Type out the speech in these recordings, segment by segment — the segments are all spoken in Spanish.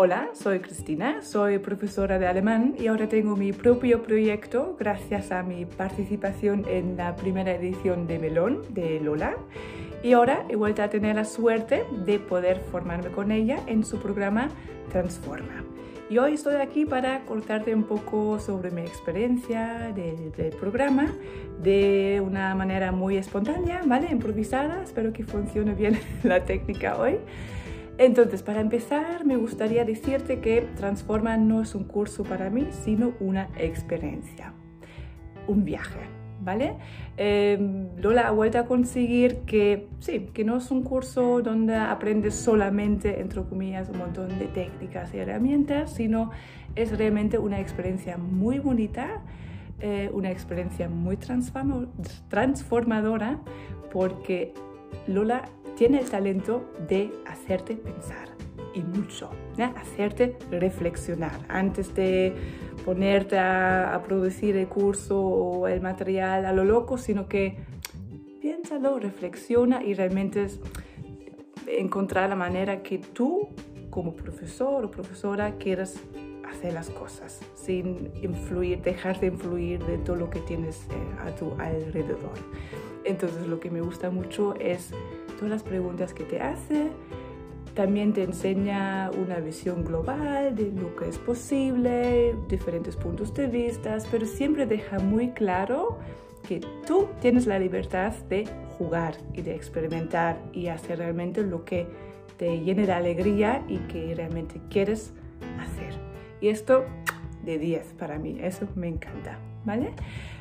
Hola, soy Cristina, soy profesora de alemán y ahora tengo mi propio proyecto gracias a mi participación en la primera edición de Melón de Lola. Y ahora he vuelto a tener la suerte de poder formarme con ella en su programa Transforma. Y hoy estoy aquí para contarte un poco sobre mi experiencia del, del, programa de una manera muy espontánea, ¿vale? Improvisada. Espero que funcione bien la técnica hoy. Entonces, para empezar, me gustaría decirte que Transforma no es un curso para mí, sino una experiencia, un viaje, ¿vale? Eh, Lola ha vuelto a conseguir que, sí, que no es un curso donde aprendes solamente, entre comillas, un montón de técnicas y herramientas, sino es realmente una experiencia muy bonita, eh, una experiencia muy transformadora, porque Lola tiene el talento de hacerte pensar y mucho, hacerte reflexionar antes de ponerte a, producir el curso o el material a lo loco, sino que piénsalo, reflexiona y realmente es encontrar la manera que tú como profesor o profesora quieras hacer las cosas sin influir, dejar de influir de todo lo que tienes eh, a tu alrededor. Entonces lo que me gusta mucho es todas las preguntas que te hace. También te enseña una visión global de lo que es posible, diferentes puntos de vista, pero siempre deja muy claro que tú tienes la libertad de jugar y de experimentar y hacer realmente lo que te llene de alegría y que realmente quieres hacer. Y esto de 10 para mí, eso me encanta, ¿vale?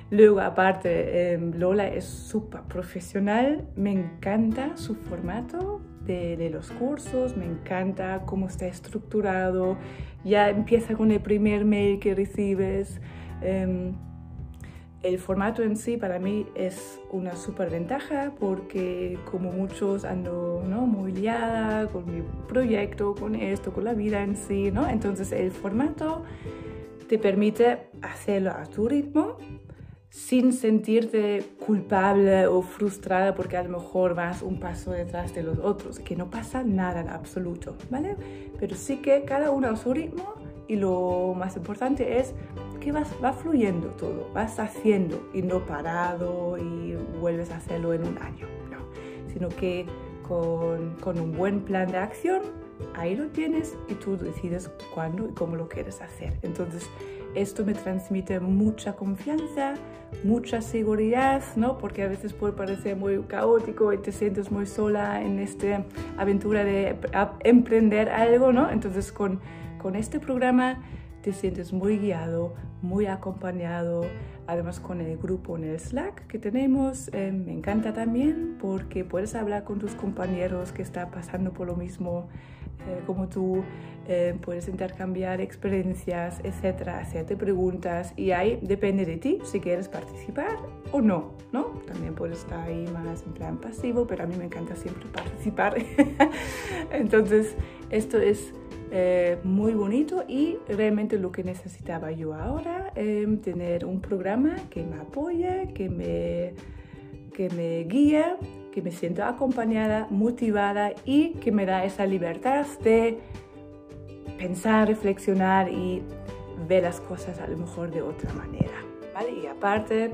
Luego, aparte, em, Lola es súper profesional, me encanta su formato de, los cursos, me encanta cómo está estructurado, ya empieza con el primer mail que recibes. Em, el formato en sí para mí es una súper ventaja porque como muchos ando ¿no? muy liada con mi proyecto, con esto, con la vida en sí, ¿no? Entonces el formato te permite hacerlo a tu ritmo sin sentirte culpable o frustrada porque a lo mejor vas un paso detrás de los otros, que no pasa nada en absoluto, ¿vale? Pero sí que cada uno a su ritmo y lo más importante es que vas, va fluyendo todo, vas haciendo y no parado y vuelves a hacerlo en un año, no, sino que con, con un buen plan de acción, ahí lo tienes y tú decides cuándo y cómo lo quieres hacer. Entonces, esto me transmite mucha confianza, mucha seguridad, ¿no? Porque a veces puede parecer muy caótico y te sientes muy sola en esta aventura de emprender algo, ¿no? Entonces con, con este programa te sientes muy guiado, muy acompañado, además con el grupo en el Slack que tenemos, eh, me encanta también porque puedes hablar con tus compañeros que están pasando por lo mismo eh, como tú, eh, puedes intercambiar experiencias, etcétera, hacerte preguntas y ahí depende de ti si quieres participar o no, ¿no? También puedes estar ahí más en plan pasivo, pero a mí me encanta siempre participar. Entonces, esto es eh, muy bonito y realmente lo que necesitaba yo ahora, eh, tener un programa que me apoye, que me, que me guíe, que me sienta acompañada, motivada y que me da esa libertad de pensar, reflexionar y ver las cosas a lo mejor de otra manera. ¿vale? Y aparte,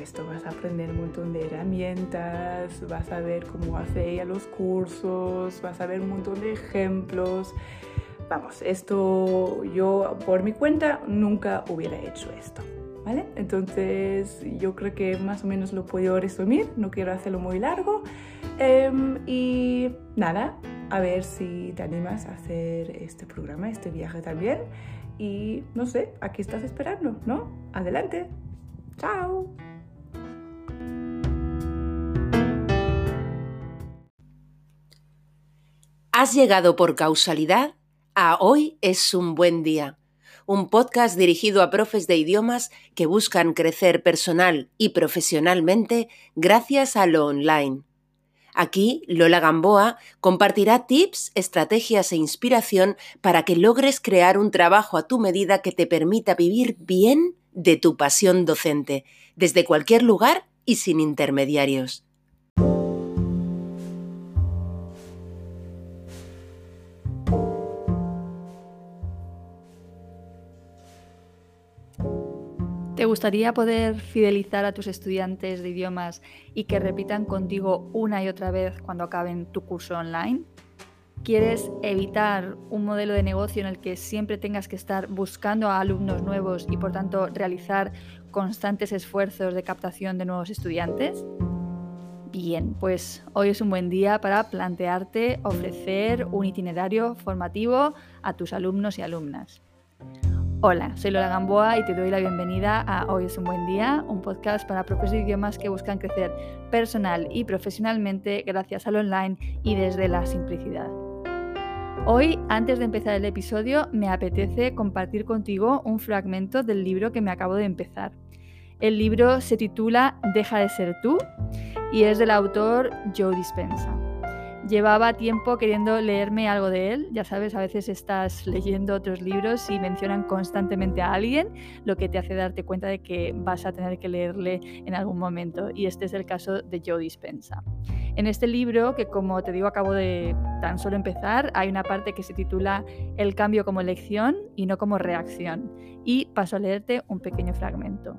esto vas a aprender un montón de herramientas, vas a ver cómo hace ella los cursos, vas a ver un montón de ejemplos vamos, esto yo por mi cuenta nunca hubiera hecho esto. Entonces yo creo que más o menos lo puedo resumir, no quiero hacerlo muy largo. Em, y nada, a ver si te animas a hacer este programa, este viaje también. Y no sé, aquí estás esperando, ¿no? Adelante. Chao. Has llegado por causalidad a Hoy es un buen día, un podcast dirigido a profes de idiomas que buscan crecer personal y profesionalmente gracias a lo online. Aquí, Lola Gamboa compartirá tips, estrategias e inspiración para que logres crear un trabajo a tu medida que te permita vivir bien de tu pasión docente, desde cualquier lugar y sin intermediarios. ¿Te gustaría poder fidelizar a tus estudiantes de idiomas y que repitan contigo una y otra vez cuando acaben tu curso online? ¿Quieres evitar un modelo de negocio en el que siempre tengas que estar buscando a alumnos nuevos y por tanto realizar constantes esfuerzos de captación de nuevos estudiantes? Bien, pues hoy es un buen día para plantearte ofrecer un itinerario formativo a tus alumnos y alumnas. Hola, soy Lola Gamboa y te doy la bienvenida a Hoy es un buen día, un podcast para profesores de idiomas que buscan crecer personal y profesionalmente gracias al online y desde la simplicidad. Hoy, antes de empezar el episodio, me apetece compartir contigo un fragmento del libro que me acabo de empezar. El libro se titula Deja de ser tú y es del autor Joe Dispensa. Llevaba tiempo queriendo leerme algo de él. Ya sabes, a veces estás leyendo otros libros y mencionan constantemente a alguien, lo que te hace darte cuenta de que vas a tener que leerle en algún momento. Y este es el caso de Joe Dispensa. En este libro, que como te digo acabo de tan solo empezar, hay una parte que se titula El cambio como elección y no como reacción. Y paso a leerte un pequeño fragmento.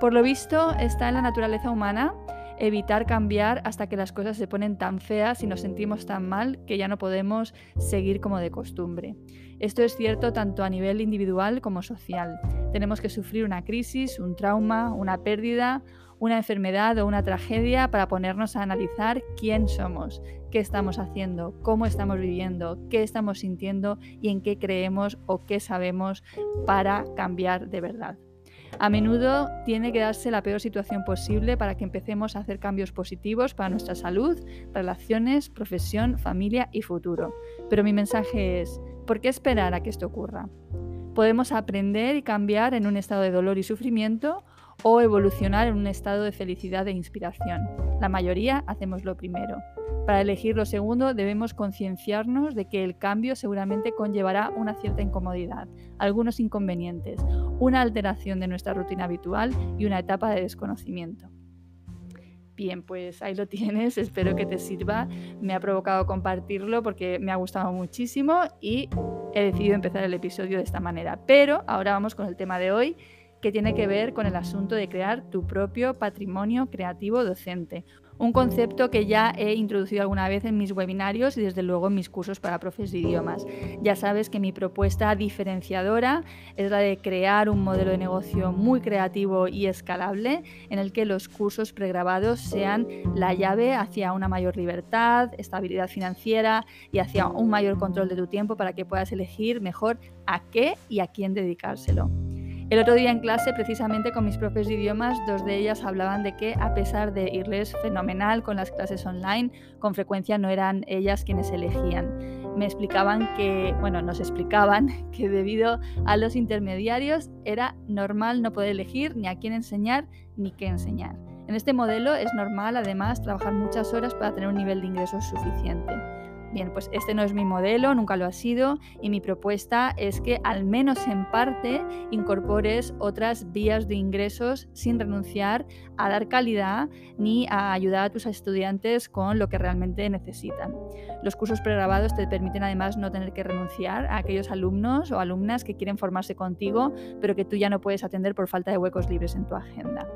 Por lo visto, está en la naturaleza humana evitar cambiar hasta que las cosas se ponen tan feas y nos sentimos tan mal que ya no podemos seguir como de costumbre. Esto es cierto tanto a nivel individual como social. Tenemos que sufrir una crisis, un trauma, una pérdida, una enfermedad o una tragedia para ponernos a analizar quién somos, qué estamos haciendo, cómo estamos viviendo, qué estamos sintiendo y en qué creemos o qué sabemos para cambiar de verdad. A menudo tiene que darse la peor situación posible para que empecemos a hacer cambios positivos para nuestra salud, relaciones, profesión, familia y futuro. Pero mi mensaje es, ¿por qué esperar a que esto ocurra? Podemos aprender y cambiar en un estado de dolor y sufrimiento o evolucionar en un estado de felicidad e inspiración. La mayoría hacemos lo primero. Para elegir lo segundo debemos concienciarnos de que el cambio seguramente conllevará una cierta incomodidad, algunos inconvenientes, una alteración de nuestra rutina habitual y una etapa de desconocimiento. Bien, pues ahí lo tienes, espero que te sirva. Me ha provocado compartirlo porque me ha gustado muchísimo y he decidido empezar el episodio de esta manera. Pero ahora vamos con el tema de hoy que tiene que ver con el asunto de crear tu propio patrimonio creativo docente, un concepto que ya he introducido alguna vez en mis webinarios y desde luego en mis cursos para profes de idiomas. Ya sabes que mi propuesta diferenciadora es la de crear un modelo de negocio muy creativo y escalable en el que los cursos pregrabados sean la llave hacia una mayor libertad, estabilidad financiera y hacia un mayor control de tu tiempo para que puedas elegir mejor a qué y a quién dedicárselo. El otro día en clase, precisamente con mis profes de idiomas, dos de ellas hablaban de que a pesar de irles fenomenal con las clases online, con frecuencia no eran ellas quienes elegían. Me explicaban que, bueno, nos explicaban que debido a los intermediarios era normal no poder elegir ni a quién enseñar ni qué enseñar. En este modelo es normal además trabajar muchas horas para tener un nivel de ingresos suficiente. Bien, pues este no es mi modelo, nunca lo ha sido, y mi propuesta es que al menos en parte incorpores otras vías de ingresos sin renunciar a dar calidad ni a ayudar a tus estudiantes con lo que realmente necesitan. Los cursos pregrabados te permiten además no tener que renunciar a aquellos alumnos o alumnas que quieren formarse contigo, pero que tú ya no puedes atender por falta de huecos libres en tu agenda.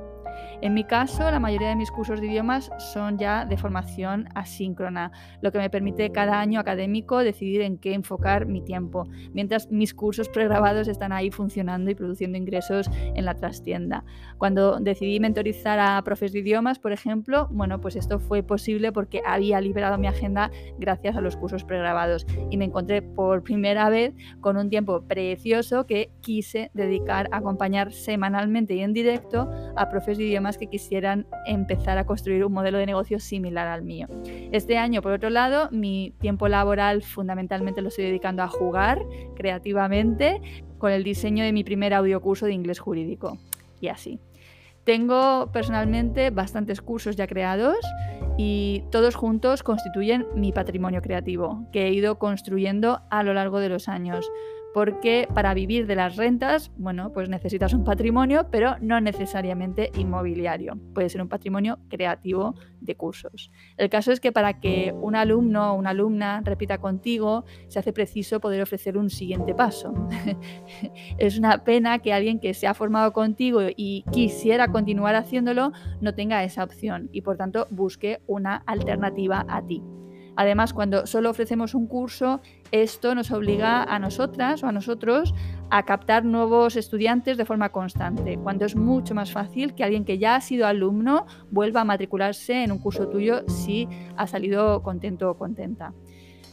En mi caso, la mayoría de mis cursos de idiomas son ya de formación asíncrona, lo que me permite cada año académico decidir en qué enfocar mi tiempo, mientras mis cursos pregrabados están ahí funcionando y produciendo ingresos en la trastienda. Cuando decidí mentorizar a profes de idiomas, por ejemplo, bueno, pues esto fue posible porque había liberado mi agenda gracias a los cursos pregrabados y me encontré por primera vez con un tiempo precioso que quise dedicar a acompañar semanalmente y en directo a profes de idiomas que quisieran empezar a construir un modelo de negocio similar al mío. Este año, por otro lado, mi tiempo laboral fundamentalmente lo estoy dedicando a jugar creativamente con el diseño de mi primer audiocurso de inglés jurídico. Y así. Tengo personalmente bastantes cursos ya creados y todos juntos constituyen mi patrimonio creativo que he ido construyendo a lo largo de los años. Porque para vivir de las rentas, bueno, pues necesitas un patrimonio, pero no necesariamente inmobiliario. Puede ser un patrimonio creativo de cursos. El caso es que para que un alumno o una alumna repita contigo, se hace preciso poder ofrecer un siguiente paso. es una pena que alguien que se ha formado contigo y quisiera continuar haciéndolo no tenga esa opción y por tanto busque una alternativa a ti. Además, cuando solo ofrecemos un curso, esto nos obliga a nosotras o a nosotros a captar nuevos estudiantes de forma constante, cuando es mucho más fácil que alguien que ya ha sido alumno vuelva a matricularse en un curso tuyo si ha salido contento o contenta.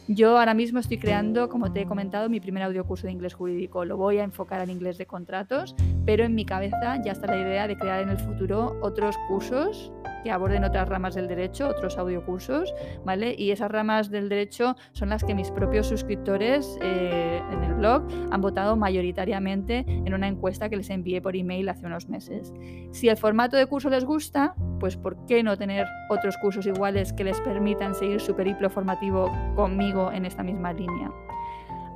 Yo ahora mismo estoy creando, como te he comentado, mi primer audiocurso de inglés jurídico. Lo voy a enfocar al inglés de contratos, pero en mi cabeza ya está la idea de crear en el futuro otros cursos que aborden otras ramas del derecho, otros audiocursos, ¿vale? Y esas ramas del derecho son las que mis propios suscriptores eh, en el blog han votado mayoritariamente en una encuesta que les envié por email hace unos meses. Si el formato de curso les gusta, pues ¿por qué no tener otros cursos iguales que les permitan seguir su periplo formativo conmigo en esta misma línea?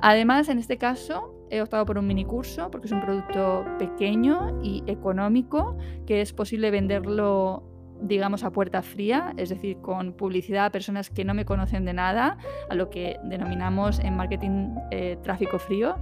Además, en este caso, he optado por un mini curso porque es un producto pequeño y económico que es posible venderlo digamos, a puerta fría, es decir, con publicidad a personas que no me conocen de nada, a lo que denominamos en marketing eh, tráfico frío.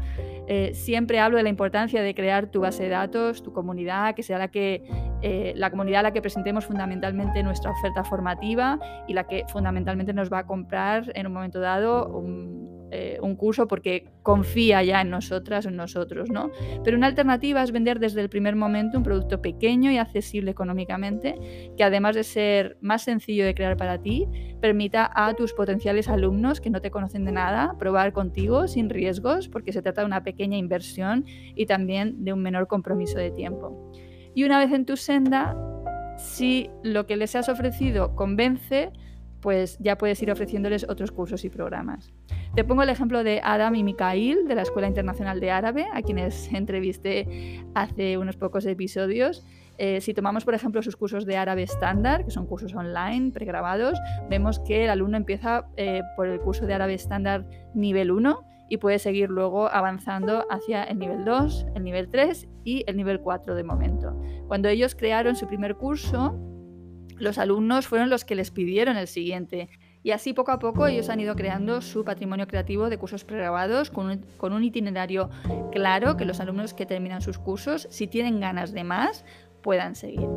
Eh, siempre hablo de la importancia de crear tu base de datos, tu comunidad, que sea la, que, eh, la comunidad a la que presentemos fundamentalmente nuestra oferta formativa y la que fundamentalmente nos va a comprar en un momento dado un eh, un curso porque confía ya en nosotras en nosotros, ¿no? Pero una alternativa es vender desde el primer momento un producto pequeño y accesible económicamente, que además de ser más sencillo de crear para ti, permita a tus potenciales alumnos que no te conocen de nada probar contigo sin riesgos, porque se trata de una pequeña inversión y también de un menor compromiso de tiempo. Y una vez en tu senda, si lo que les has ofrecido convence, pues ya puedes ir ofreciéndoles otros cursos y programas. Te pongo el ejemplo de Adam y Mikhail de la Escuela Internacional de Árabe, a quienes entrevisté hace unos pocos episodios. Eh, si tomamos, por ejemplo, sus cursos de árabe estándar, que son cursos online, pregrabados, vemos que el alumno empieza eh, por el curso de árabe estándar nivel 1 y puede seguir luego avanzando hacia el nivel 2, el nivel 3 y el nivel 4 de momento. Cuando ellos crearon su primer curso, los alumnos fueron los que les pidieron el siguiente. Y así poco a poco ellos han ido creando su patrimonio creativo de cursos pregrabados con un, con un itinerario claro que los alumnos que terminan sus cursos, si tienen ganas de más, puedan seguir.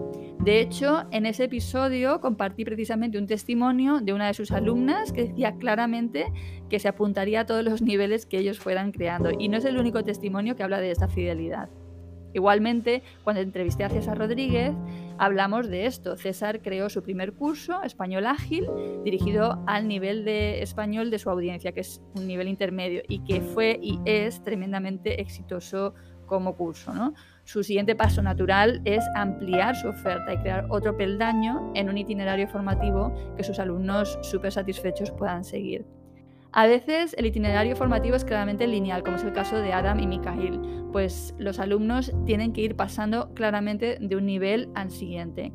De hecho, en ese episodio compartí precisamente un testimonio de una de sus alumnas que decía claramente que se apuntaría a todos los niveles que ellos fueran creando. Y no es el único testimonio que habla de esta fidelidad. Igualmente, cuando entrevisté a César Rodríguez, hablamos de esto. César creó su primer curso, Español Ágil, dirigido al nivel de español de su audiencia, que es un nivel intermedio y que fue y es tremendamente exitoso como curso. Su siguiente paso natural es ampliar su oferta y crear otro peldaño en un itinerario formativo que sus alumnos súper satisfechos puedan seguir. A veces el itinerario formativo es claramente lineal, como es el caso de Adam y Mikhail, pues los alumnos tienen que ir pasando claramente de un nivel al siguiente.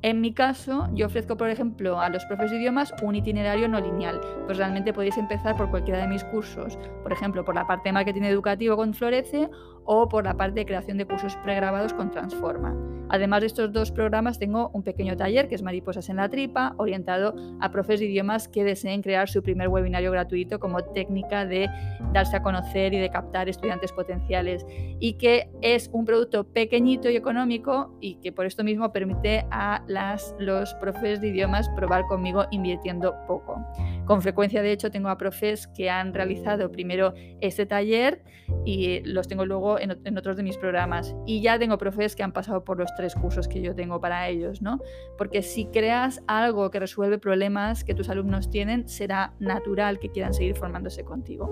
En mi caso, yo ofrezco, por ejemplo, a los profes de idiomas un itinerario no lineal, pues realmente podéis empezar por cualquiera de mis cursos, por ejemplo, por la parte de marketing educativo con Florece o por la parte de creación de cursos pregrabados con Transforma. Además de estos dos programas, tengo un pequeño taller que es Mariposas en la Tripa, orientado a profes de idiomas que deseen crear su primer webinario gratuito como técnica de darse a conocer y de captar estudiantes potenciales, y que es un producto pequeñito y económico y que por esto mismo permite a las, los profes de idiomas probar conmigo invirtiendo poco. Con frecuencia, de hecho, tengo a profes que han realizado primero este taller y los tengo luego en, en, otros de mis programas. Y ya tengo profes que han pasado por los tres cursos que yo tengo para ellos, ¿no? Porque si creas algo que resuelve problemas que tus alumnos tienen, será natural que quieran seguir formándose contigo.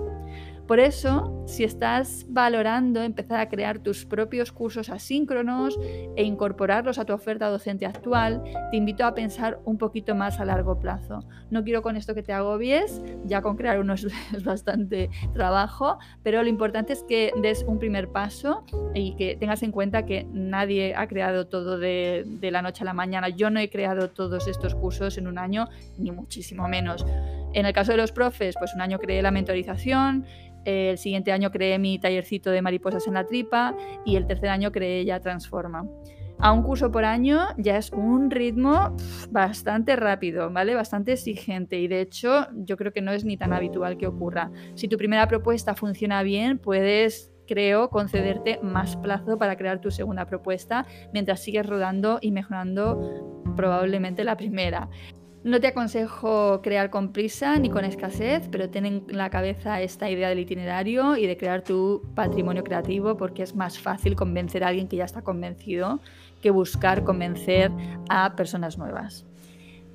Por eso, si estás valorando empezar a crear tus propios cursos asíncronos e incorporarlos a tu oferta docente actual, te invito a pensar un poquito más a largo plazo. No quiero con esto que te agobies, ya con crear uno es, bastante trabajo, pero lo importante es que des un primer paso y que tengas en cuenta que nadie ha creado todo de, de la noche a la mañana. Yo no he creado todos estos cursos en un año, ni muchísimo menos. En el caso de los profes, pues un año creé la mentorización, el siguiente año creé mi tallercito de mariposas en la tripa y el tercer año creé ya Transforma. A un curso por año ya es un ritmo bastante rápido, ¿vale? Bastante exigente y de hecho yo creo que no es ni tan habitual que ocurra. Si tu primera propuesta funciona bien, puedes creo, concederte más plazo para crear tu segunda propuesta mientras sigues rodando y mejorando probablemente la primera. No te aconsejo crear con prisa ni con escasez, pero ten en la cabeza esta idea del itinerario y de crear tu patrimonio creativo porque es más fácil convencer a alguien que ya está convencido que buscar convencer a personas nuevas.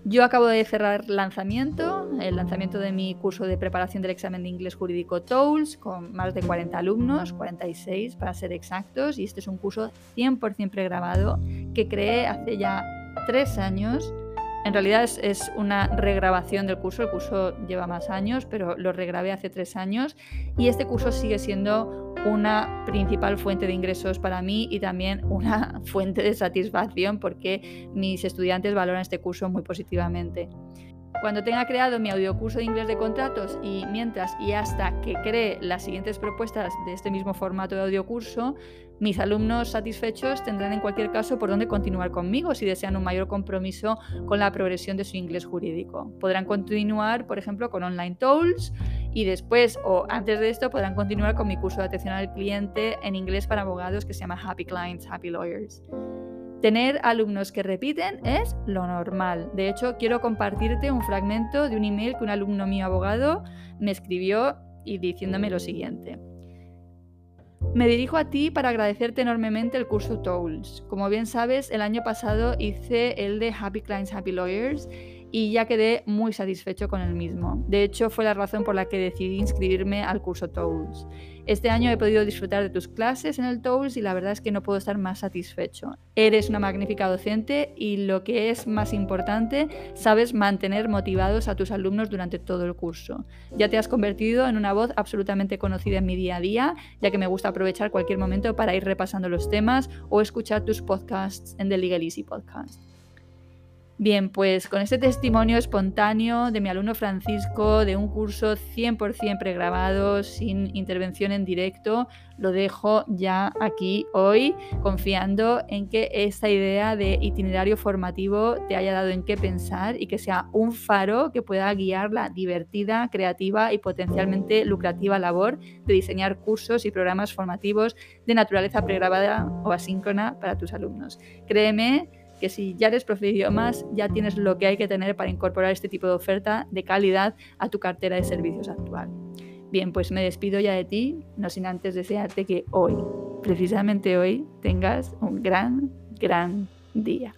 Yo acabo de cerrar lanzamiento, el lanzamiento de mi curso de preparación del examen de inglés jurídico TOELS con más de 40 alumnos, 46 para ser exactos, y este es un curso 100% pregrabado que creé hace ya tres años en realidad es, una regrabación del curso, el curso lleva más años, pero lo regrabé hace tres años y este curso sigue siendo una principal fuente de ingresos para mí y también una fuente de satisfacción porque mis estudiantes valoran este curso muy positivamente. Cuando tenga creado mi audiocurso de inglés de contratos y mientras y hasta que cree las siguientes propuestas de este mismo formato de audiocurso, mis alumnos satisfechos tendrán en cualquier caso por dónde continuar conmigo si desean un mayor compromiso con la progresión de su inglés jurídico. Podrán continuar, por ejemplo, con Online Tools y después o antes de esto podrán continuar con mi curso de atención al cliente en inglés para abogados que se llama Happy Clients, Happy Lawyers. Tener alumnos que repiten es lo normal. De hecho, quiero compartirte un fragmento de un email que un alumno mío abogado me escribió y diciéndome lo siguiente. Me dirijo a ti para agradecerte enormemente el curso Tools. Como bien sabes, el año pasado hice el de Happy Clients, Happy Lawyers y ya quedé muy satisfecho con el mismo. De hecho, fue la razón por la que decidí inscribirme al curso Tools. Este año he podido disfrutar de tus clases en el Tools y la verdad es que no puedo estar más satisfecho. Eres una magnífica docente y lo que es más importante, sabes mantener motivados a tus alumnos durante todo el curso. Ya te has convertido en una voz absolutamente conocida en mi día a día, ya que me gusta aprovechar cualquier momento para ir repasando los temas o escuchar tus podcasts en The Legal Easy Podcast. Bien, pues con este testimonio espontáneo de mi alumno Francisco de un curso 100% pregrabado, sin intervención en directo, lo dejo ya aquí hoy, confiando en que esta idea de itinerario formativo te haya dado en qué pensar y que sea un faro que pueda guiar la divertida, creativa y potencialmente lucrativa labor de diseñar cursos y programas formativos de naturaleza pregrabada o asíncrona para tus alumnos. Créeme, que si ya eres profe de idiomas, ya tienes lo que hay que tener para incorporar este tipo de oferta de calidad a tu cartera de servicios actual. Bien, pues me despido ya de ti, no sin antes desearte que hoy, precisamente hoy, tengas un gran, gran día.